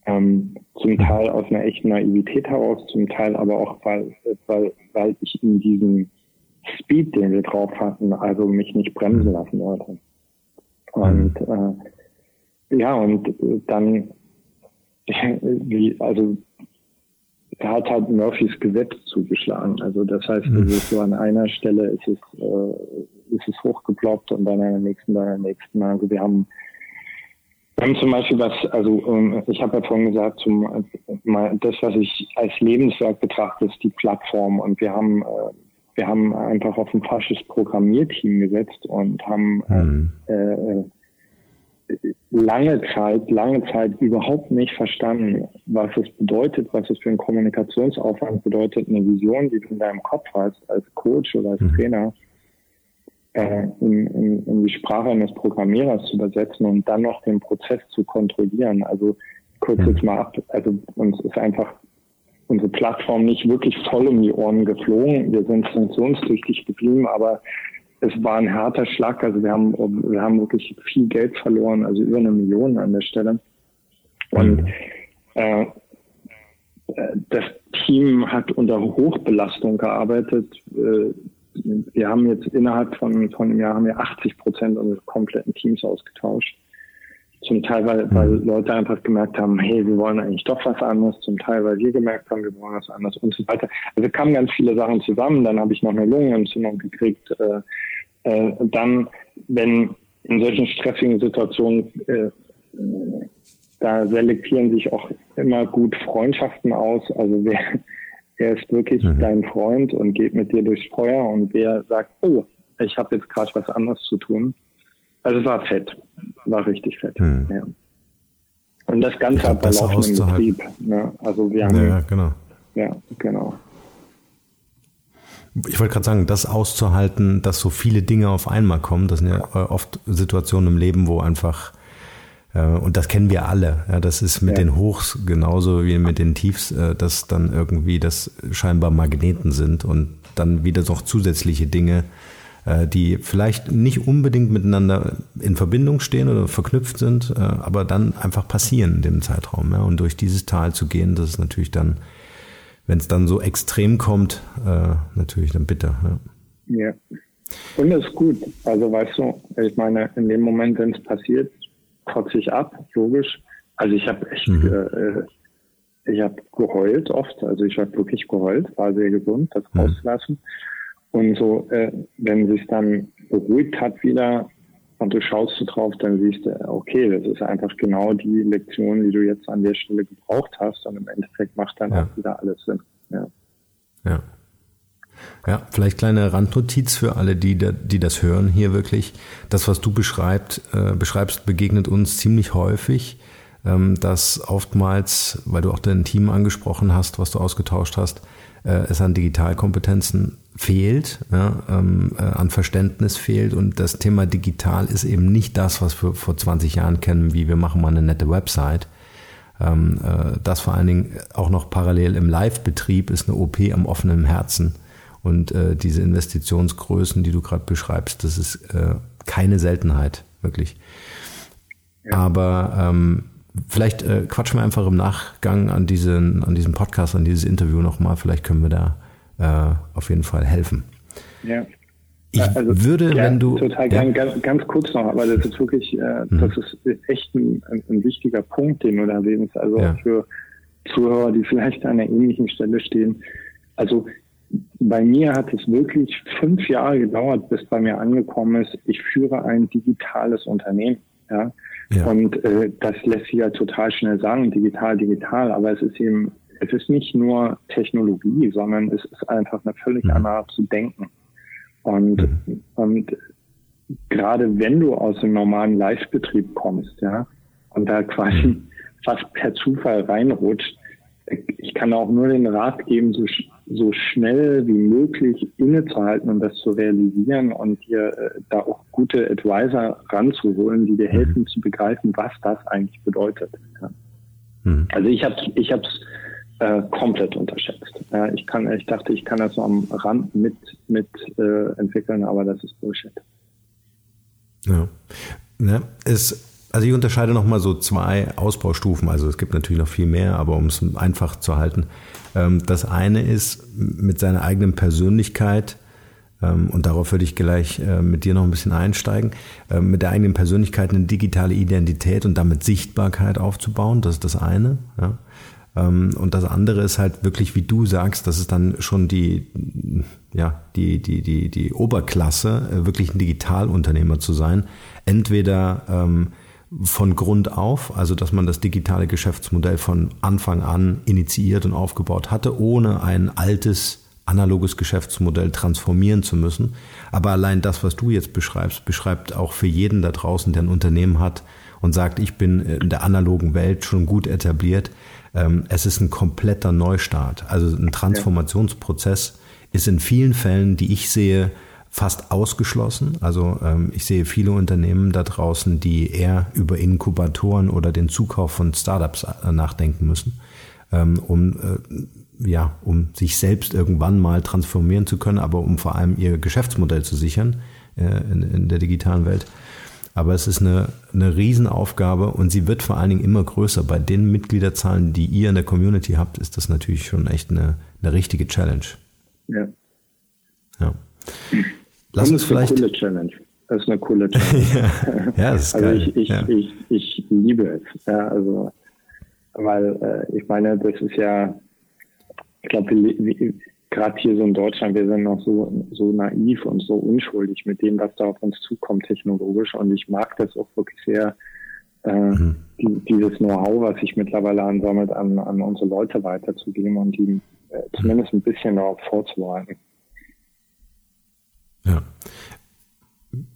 Ähm, zum Teil aus einer echten Naivität heraus, zum Teil aber auch, weil, weil, weil ich in diesem Speed, den wir drauf hatten, also mich nicht bremsen lassen wollte. Und äh, ja, und äh, dann, wie, also, er hat halt Murphys Gesetz zugeschlagen. Also das heißt, mhm. so an einer Stelle ist es, äh, ist es hochgeploppt und dann an der nächsten, dann an der nächsten. Also wir haben, wir haben zum Beispiel was, also ähm, ich habe ja vorhin gesagt, zum, mal das, was ich als Lebenswerk betrachte, ist die Plattform. Und wir haben, äh, wir haben einfach auf ein falsches Programmierteam gesetzt und haben mhm. äh, lange Zeit, lange Zeit überhaupt nicht verstanden, was es bedeutet, was es für einen Kommunikationsaufwand bedeutet, eine Vision, die du in deinem Kopf hast, als Coach oder als mhm. Trainer, äh, in, in, in die Sprache eines Programmierers zu übersetzen und dann noch den Prozess zu kontrollieren. Also kurz mhm. jetzt mal ab, also uns ist einfach unsere Plattform nicht wirklich voll um die Ohren geflogen. Wir sind funktionstüchtig geblieben, aber es war ein harter Schlag. Also wir haben, wir haben wirklich viel Geld verloren, also über eine Million an der Stelle. Und mhm. äh, das Team hat unter Hochbelastung gearbeitet. Äh, wir haben jetzt innerhalb von, von einem Jahr haben wir 80 Prozent unseres kompletten Teams ausgetauscht. Zum Teil, weil, weil mhm. Leute einfach gemerkt haben, hey, wir wollen eigentlich doch was anderes. Zum Teil, weil wir gemerkt haben, wir wollen was anderes und so weiter. Also kamen ganz viele Sachen zusammen. Dann habe ich noch eine Lungenentzündung gekriegt. Äh, äh, dann, wenn in solchen stressigen Situationen, äh, da selektieren sich auch immer gut Freundschaften aus. Also wer, wer ist wirklich mhm. dein Freund und geht mit dir durchs Feuer und wer sagt, oh, ich habe jetzt gerade was anderes zu tun. Also es war fett, war richtig fett. Mhm. Ja. Und das Ganze hat laufenden Betrieb. Ne? Also wir haben, ja, genau. Ja, genau. Ich wollte gerade sagen, das auszuhalten, dass so viele Dinge auf einmal kommen, das sind ja äh, oft Situationen im Leben, wo einfach, und das kennen wir alle, ja, das ist mit ja. den Hochs genauso wie mit den Tiefs, äh, dass dann irgendwie das scheinbar Magneten sind und dann wieder noch zusätzliche Dinge äh, die vielleicht nicht unbedingt miteinander in Verbindung stehen oder verknüpft sind, äh, aber dann einfach passieren in dem Zeitraum. Ja? Und durch dieses Tal zu gehen, das ist natürlich dann, wenn es dann so extrem kommt, äh, natürlich dann bitter. Ja. ja. Und das ist gut. Also weißt du, ich meine, in dem Moment, wenn es passiert, kotze ich ab, logisch. Also ich habe echt, mhm. äh, ich habe geheult oft. Also ich habe wirklich geheult, war sehr gesund, das mhm. rauszulassen. Und so, äh, wenn sich dann beruhigt hat wieder und du schaust du drauf, dann siehst du, okay, das ist einfach genau die Lektion, die du jetzt an der Stelle gebraucht hast. Und im Endeffekt macht dann ja. auch wieder alles Sinn. Ja. ja. Ja, vielleicht kleine Randnotiz für alle, die, die das hören hier wirklich. Das, was du beschreibt, äh, beschreibst, begegnet uns ziemlich häufig, ähm, dass oftmals, weil du auch dein Team angesprochen hast, was du ausgetauscht hast, äh, es an Digitalkompetenzen fehlt, ja, ähm, äh, an Verständnis fehlt und das Thema digital ist eben nicht das, was wir vor 20 Jahren kennen, wie wir machen mal eine nette Website. Ähm, äh, das vor allen Dingen auch noch parallel im Live-Betrieb ist eine OP am offenen Herzen und äh, diese Investitionsgrößen, die du gerade beschreibst, das ist äh, keine Seltenheit, wirklich. Ja. Aber ähm, vielleicht äh, quatschen wir einfach im Nachgang an diesen, an diesem Podcast, an dieses Interview nochmal. Vielleicht können wir da äh, auf jeden Fall helfen. Ja. Ich also, würde, ja, wenn du. Total ja. ganz, ganz kurz noch, aber das ist wirklich, äh, mhm. das ist echt ein, ein, ein, wichtiger Punkt, den du da erwähnst. Also ja. für Zuhörer, die vielleicht an einer ähnlichen Stelle stehen. Also bei mir hat es wirklich fünf Jahre gedauert, bis bei mir angekommen ist, ich führe ein digitales Unternehmen. Ja? ja. Und äh, das lässt sich ja total schnell sagen, digital, digital, aber es ist eben, es ist nicht nur Technologie, sondern es ist einfach eine völlig mhm. andere Art zu denken. Und, mhm. und gerade wenn du aus dem normalen Live-Betrieb kommst, ja, und da quasi mhm. fast per Zufall reinrutscht, ich kann auch nur den Rat geben, so, so schnell wie möglich innezuhalten und das zu realisieren und dir äh, da auch gute Advisor ranzuholen, die dir mhm. helfen zu begreifen, was das eigentlich bedeutet. Ja. Mhm. Also ich habe ich habe äh, komplett unterschätzt. Ja, ich kann, ich dachte, ich kann das so am Rand mit mit äh, entwickeln, aber das ist Bullshit. Ja, ne, es also ich unterscheide nochmal so zwei Ausbaustufen. Also es gibt natürlich noch viel mehr, aber um es einfach zu halten. Ähm, das eine ist mit seiner eigenen Persönlichkeit, ähm, und darauf würde ich gleich äh, mit dir noch ein bisschen einsteigen, ähm, mit der eigenen Persönlichkeit eine digitale Identität und damit Sichtbarkeit aufzubauen. Das ist das eine. Und das andere ist halt wirklich, wie du sagst, das ist dann schon die, ja, die, die, die, die Oberklasse, äh, wirklich ein Digitalunternehmer zu sein. Entweder von Grund auf, also dass man das digitale Geschäftsmodell von Anfang an initiiert und aufgebaut hatte, ohne ein altes analoges Geschäftsmodell transformieren zu müssen. Aber allein das, was du jetzt beschreibst, beschreibt auch für jeden da draußen, der ein Unternehmen hat und sagt, ich bin in der analogen Welt schon gut etabliert. Ähm, es ist ein kompletter Neustart. Also ein Transformationsprozess ist in vielen Fällen, die ich sehe, fast ausgeschlossen. Also ähm, ich sehe viele Unternehmen da draußen, die eher über Inkubatoren oder den Zukauf von Startups äh, nachdenken müssen, ähm, um äh, ja, um sich selbst irgendwann mal transformieren zu können, aber um vor allem ihr Geschäftsmodell zu sichern äh, in, in der digitalen Welt. Aber es ist eine, eine Riesenaufgabe und sie wird vor allen Dingen immer größer. Bei den Mitgliederzahlen, die ihr in der Community habt, ist das natürlich schon echt eine, eine richtige Challenge. Ja. Ja. Lass uns vielleicht. Eine coole Challenge. Das ist eine coole Challenge. ja, ja, das ist also geil. Ich, ich, ja. ich, ich liebe es. Ja, also, weil äh, ich meine, das ist ja, ich glaube, gerade hier so in Deutschland, wir sind noch so, so naiv und so unschuldig mit dem, was da auf uns zukommt technologisch. Und ich mag das auch wirklich sehr, äh, mhm. die, dieses Know-how, was sich mittlerweile ansammelt, an, an unsere Leute weiterzugeben und die äh, zumindest ein bisschen darauf vorzubereiten. Ja.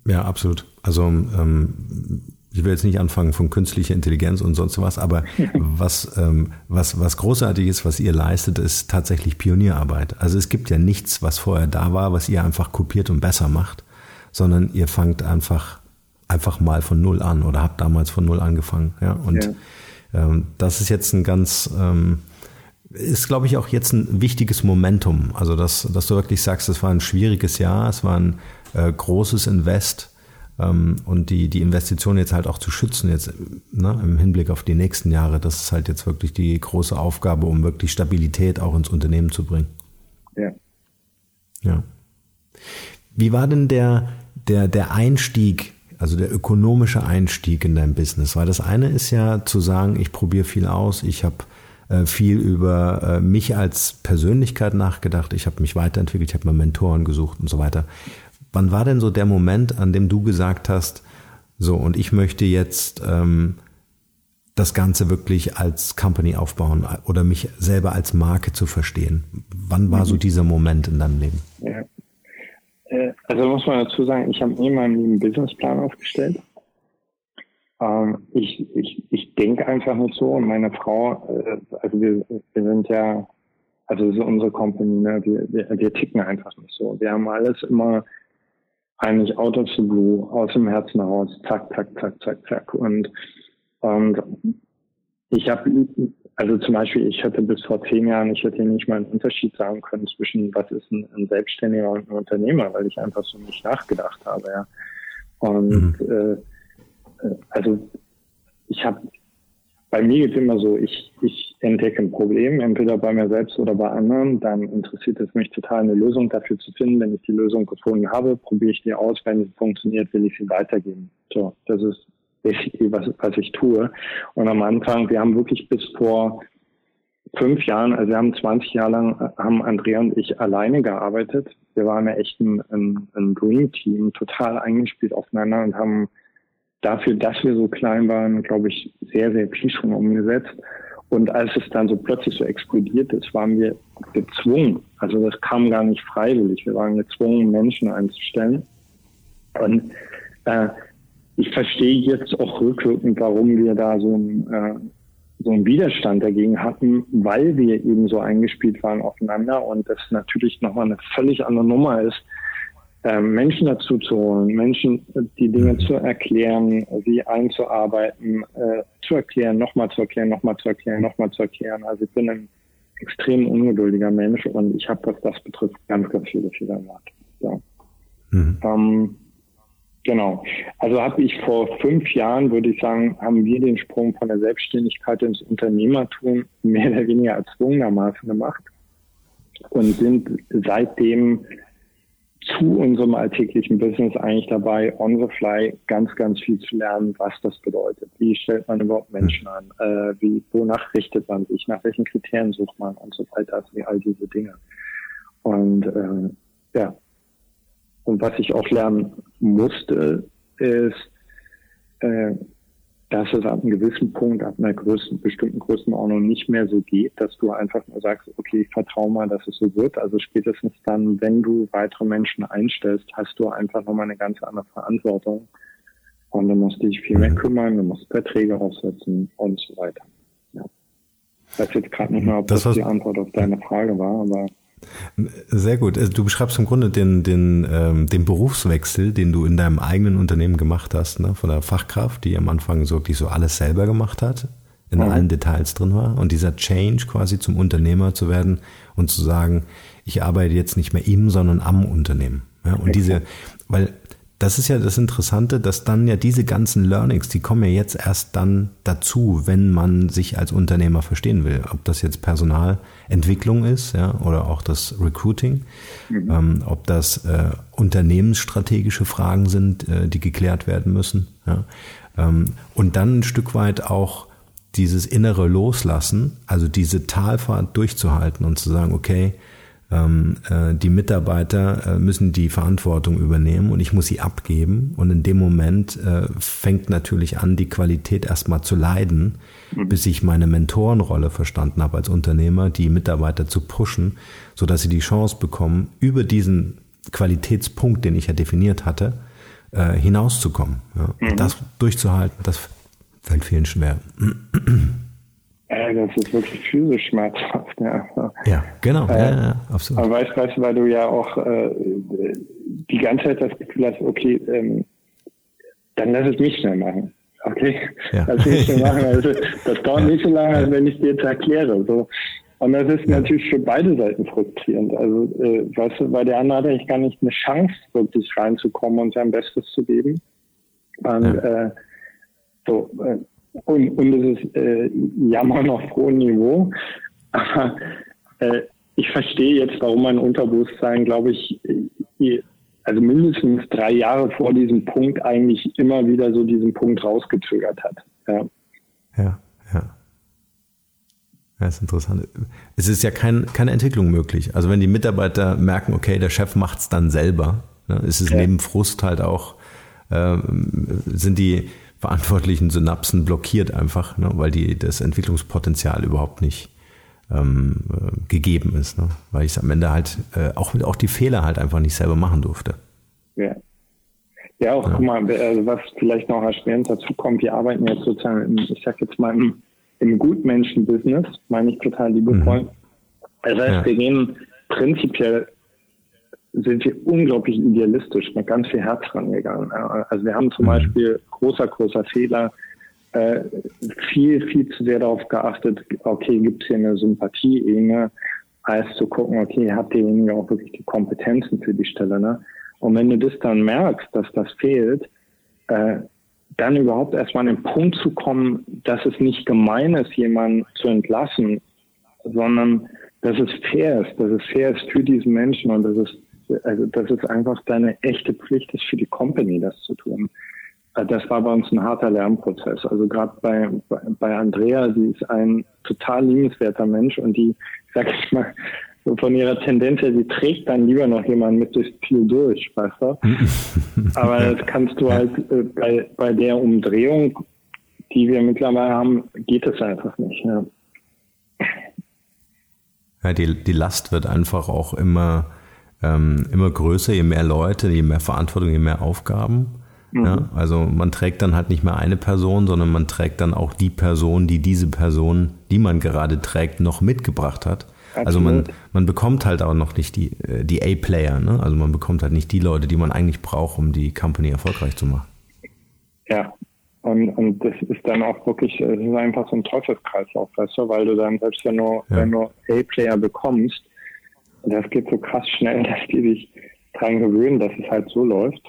Ja, absolut. Also ähm, ich will jetzt nicht anfangen von künstlicher Intelligenz und sonst was, aber was, ähm, was, was großartig ist, was ihr leistet, ist tatsächlich Pionierarbeit. Also es gibt ja nichts, was vorher da war, was ihr einfach kopiert und besser macht, sondern ihr fangt einfach, einfach mal von Null an oder habt damals von Null angefangen. Ja? Und ja. Ähm, das ist jetzt ein ganz, ähm, ist, glaube ich, auch jetzt ein wichtiges Momentum. Also, dass, dass du wirklich sagst, es war ein schwieriges Jahr, es war ein, äh, großes Invest ähm, und die, die Investition jetzt halt auch zu schützen, jetzt ne, im Hinblick auf die nächsten Jahre, das ist halt jetzt wirklich die große Aufgabe, um wirklich Stabilität auch ins Unternehmen zu bringen. Ja. Ja. Wie war denn der, der, der Einstieg, also der ökonomische Einstieg in dein Business? Weil das eine ist ja zu sagen, ich probiere viel aus, ich habe viel über äh, mich als Persönlichkeit nachgedacht, ich habe mich weiterentwickelt, ich habe mir Mentoren gesucht und so weiter. Wann war denn so der Moment, an dem du gesagt hast, so und ich möchte jetzt ähm, das Ganze wirklich als Company aufbauen oder mich selber als Marke zu verstehen? Wann war so mhm. dieser Moment in deinem Leben? Ja. Äh, also muss man dazu sagen, ich habe nie meinen Businessplan aufgestellt. Ähm, ich ich, ich denke einfach nicht so und meine Frau, äh, also wir, wir sind ja, also so unsere Company, ne, wir, wir, wir ticken einfach nicht so. Wir haben alles immer eigentlich out of the blue, aus dem Herzen heraus, zack, zack, zack, zack, zack. Und, und ich habe, also zum Beispiel, ich hätte bis vor zehn Jahren, ich hätte nicht mal einen Unterschied sagen können zwischen, was ist ein, ein Selbstständiger und ein Unternehmer, weil ich einfach so nicht nachgedacht habe. Ja. Und mhm. äh, also ich habe, bei mir es immer so, ich, ich entdecke ein Problem, entweder bei mir selbst oder bei anderen, dann interessiert es mich total, eine Lösung dafür zu finden. Wenn ich die Lösung gefunden habe, probiere ich die aus. Wenn sie funktioniert, will ich sie weitergeben. So, das ist basically, was, was ich tue. Und am Anfang, wir haben wirklich bis vor fünf Jahren, also wir haben 20 Jahre lang, haben Andrea und ich alleine gearbeitet. Wir waren ja echt ein, ein, ein Dream Team, total eingespielt aufeinander und haben dafür, dass wir so klein waren, glaube ich, sehr, sehr viel schon umgesetzt. Und als es dann so plötzlich so explodiert ist, waren wir gezwungen. Also das kam gar nicht freiwillig. Wir waren gezwungen, Menschen einzustellen. Und äh, ich verstehe jetzt auch rückwirkend, warum wir da so ein äh, so einen Widerstand dagegen hatten, weil wir eben so eingespielt waren aufeinander und das natürlich nochmal eine völlig andere Nummer ist, Menschen dazu zu holen, Menschen die Dinge mhm. zu erklären, sie einzuarbeiten, äh, zu erklären, nochmal zu erklären, nochmal zu erklären, nochmal zu erklären. Also ich bin ein extrem ungeduldiger Mensch und ich habe, was das betrifft, ganz, ganz viele Fehler gemacht. Ja. Mhm. Ähm, genau. Also habe ich vor fünf Jahren, würde ich sagen, haben wir den Sprung von der Selbstständigkeit ins Unternehmertum mehr oder weniger erzwungenermaßen gemacht und sind seitdem zu unserem alltäglichen Business eigentlich dabei, on the fly ganz, ganz viel zu lernen, was das bedeutet. Wie stellt man überhaupt Menschen an? Äh, wie, wonach richtet man sich? Nach welchen Kriterien sucht man? Und so weiter. Also all diese Dinge. Und äh, ja. Und was ich auch lernen musste, ist, äh, dass es ab einem gewissen Punkt, ab einer größten, bestimmten Größenordnung nicht mehr so geht, dass du einfach nur sagst, okay, ich vertraue mal, dass es so wird. Also spätestens dann, wenn du weitere Menschen einstellst, hast du einfach nochmal eine ganz andere Verantwortung. Und du musst dich viel mehr mhm. kümmern, du musst Verträge aufsetzen und so weiter. Ja. Ich weiß jetzt gerade nicht mehr, ob das, das die Antwort auf deine Frage war, aber sehr gut. Also du beschreibst im Grunde den, den, ähm, den Berufswechsel, den du in deinem eigenen Unternehmen gemacht hast, ne? von der Fachkraft, die am Anfang so wirklich so alles selber gemacht hat, in mhm. allen Details drin war. Und dieser Change quasi zum Unternehmer zu werden und zu sagen, ich arbeite jetzt nicht mehr im, sondern am Unternehmen. Ja? Und okay. diese, weil das ist ja das Interessante, dass dann ja diese ganzen Learnings, die kommen ja jetzt erst dann dazu, wenn man sich als Unternehmer verstehen will. Ob das jetzt Personalentwicklung ist, ja, oder auch das Recruiting, mhm. ähm, ob das äh, unternehmensstrategische Fragen sind, äh, die geklärt werden müssen, ja. Ähm, und dann ein Stück weit auch dieses innere Loslassen, also diese Talfahrt durchzuhalten und zu sagen, okay, die Mitarbeiter äh, müssen die Verantwortung übernehmen und ich muss sie abgeben. Und in dem Moment äh, fängt natürlich an, die Qualität erstmal zu leiden, mhm. bis ich meine Mentorenrolle verstanden habe als Unternehmer, die Mitarbeiter zu pushen, so dass sie die Chance bekommen, über diesen Qualitätspunkt, den ich ja definiert hatte, äh, hinauszukommen. Mhm. Das durchzuhalten, das fällt vielen schwer. Äh, das ist wirklich physisch schmerzhaft. Ja, ja genau. Äh, ja, ja, absolut. Aber weißt, weißt du, weil du ja auch äh, die ganze Zeit das Gefühl hast, okay, ähm, dann lass es mich schnell machen. Okay, ja. lass mich schnell machen. Also, das dauert nicht so lange, als wenn ich dir jetzt erkläre. So. Und das ist natürlich für beide Seiten frustrierend. Also, äh, weißt du, weil der andere hat eigentlich gar nicht eine Chance, wirklich reinzukommen und sein Bestes zu geben. Und, äh, so, äh, und, und es ist äh, Jammern auf hohem Niveau. Aber äh, ich verstehe jetzt, warum mein Unterbewusstsein, glaube ich, also mindestens drei Jahre vor diesem Punkt eigentlich immer wieder so diesen Punkt rausgezögert hat. Ja, ja. ja. Ja, ist interessant. Es ist ja kein, keine Entwicklung möglich. Also wenn die Mitarbeiter merken, okay, der Chef macht es dann selber, ne, ist es ja. neben Frust halt auch, äh, sind die verantwortlichen Synapsen blockiert einfach, ne, weil die das Entwicklungspotenzial überhaupt nicht ähm, äh, gegeben ist, ne? weil ich es am Ende halt äh, auch, auch die Fehler halt einfach nicht selber machen durfte. Ja. Ja, auch, ja. guck mal, also was vielleicht noch erschwerend dazu kommt, wir arbeiten jetzt sozusagen, im, ich sag jetzt mal, im, im Gutmenschen-Business, meine ich total liebevoll. Mhm. Das heißt, ja. wir gehen prinzipiell sind wir unglaublich idealistisch mit ganz viel Herz rangegangen. Also wir haben zum mhm. Beispiel großer, großer Fehler, äh, viel, viel zu sehr darauf geachtet, okay, gibt es hier eine Sympathieebene, als zu gucken, okay, hat derjenige auch wirklich die Kompetenzen für die Stelle. Ne? Und wenn du das dann merkst, dass das fehlt, äh, dann überhaupt erstmal an den Punkt zu kommen, dass es nicht gemein ist, jemanden zu entlassen, sondern dass es fair ist, dass es fair ist für diesen Menschen und dass es, also, dass es einfach deine echte Pflicht ist für die Company, das zu tun. Äh, das war bei uns ein harter Lernprozess. Also gerade bei, bei Andrea, die ist ein total liebenswerter Mensch und die, sag ich mal, von ihrer Tendenz her, die trägt dann lieber noch jemanden mit durchs Ziel durch, weißt du? Aber das kannst du halt äh, bei, bei der Umdrehung, die wir mittlerweile haben, geht es einfach nicht. Ja. Ja, die, die Last wird einfach auch immer, ähm, immer größer, je mehr Leute, je mehr Verantwortung, je mehr Aufgaben. Mhm. Ja, also man trägt dann halt nicht mehr eine Person, sondern man trägt dann auch die Person, die diese Person, die man gerade trägt, noch mitgebracht hat. Absolut. Also man, man bekommt halt auch noch nicht die, äh, die A-Player, ne? also man bekommt halt nicht die Leute, die man eigentlich braucht, um die Company erfolgreich zu machen. Ja, und, und das ist dann auch wirklich, es ist einfach so ein Teufelskreislauf, weißt du, weil du dann selbst wenn du, ja. wenn du A-Player bekommst, das geht so krass schnell, dass die dich dran gewöhnen, dass es halt so läuft.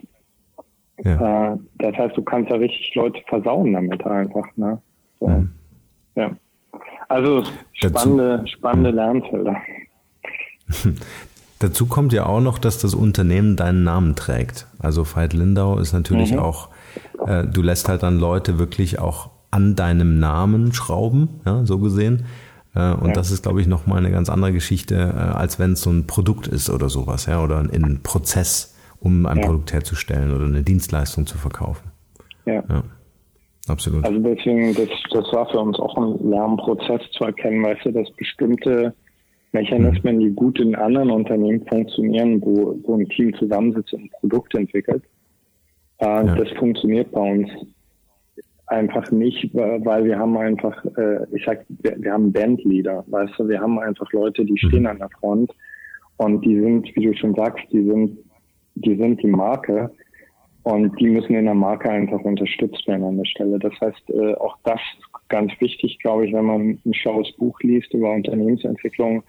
Ja. Äh, das heißt, du kannst ja richtig Leute versauen damit einfach. Ne? So. Mhm. Ja. Also spannende, Dazu, spannende Lernfelder. Dazu kommt ja auch noch, dass das Unternehmen deinen Namen trägt. Also Veit Lindau ist natürlich mhm. auch, äh, du lässt halt dann Leute wirklich auch an deinem Namen schrauben, ja, so gesehen. Äh, und ja. das ist, glaube ich, nochmal eine ganz andere Geschichte, äh, als wenn es so ein Produkt ist oder sowas, ja, oder ein, ein Prozess um ein ja. Produkt herzustellen oder eine Dienstleistung zu verkaufen. Ja. ja. Absolut. Also deswegen, das, das war für uns auch ein Lernprozess zu erkennen, weißt du, dass bestimmte Mechanismen, mhm. die gut in anderen Unternehmen funktionieren, wo, wo ein Team zusammensitzt und ein Produkt entwickelt, äh, ja. das funktioniert bei uns einfach nicht, weil wir haben einfach, äh, ich sag, wir, wir haben Bandleader, weißt du, wir haben einfach Leute, die stehen mhm. an der Front und die sind, wie du schon sagst, die sind die sind die Marke und die müssen in der Marke einfach unterstützt werden an der Stelle. Das heißt, äh, auch das ist ganz wichtig, glaube ich, wenn man ein schlaues Buch liest über Unternehmensentwicklung,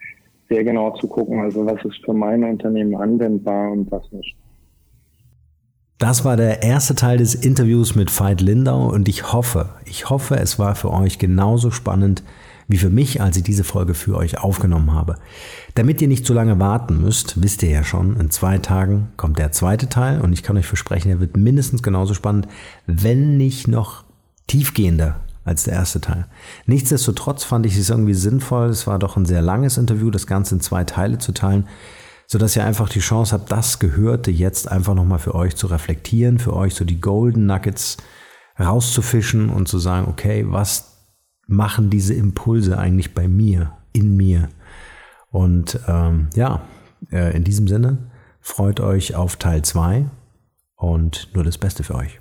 sehr genau zu gucken, also was ist für mein Unternehmen anwendbar und was nicht. Das war der erste Teil des Interviews mit Veit Lindau und ich hoffe, ich hoffe, es war für euch genauso spannend wie für mich, als ich diese Folge für euch aufgenommen habe. Damit ihr nicht zu lange warten müsst, wisst ihr ja schon, in zwei Tagen kommt der zweite Teil und ich kann euch versprechen, er wird mindestens genauso spannend, wenn nicht noch tiefgehender als der erste Teil. Nichtsdestotrotz fand ich es irgendwie sinnvoll, es war doch ein sehr langes Interview, das Ganze in zwei Teile zu teilen, sodass ihr einfach die Chance habt, das Gehörte jetzt einfach nochmal für euch zu reflektieren, für euch so die Golden Nuggets rauszufischen und zu sagen, okay, was machen diese Impulse eigentlich bei mir, in mir? Und ähm, ja, äh, in diesem Sinne, freut euch auf Teil 2 und nur das Beste für euch.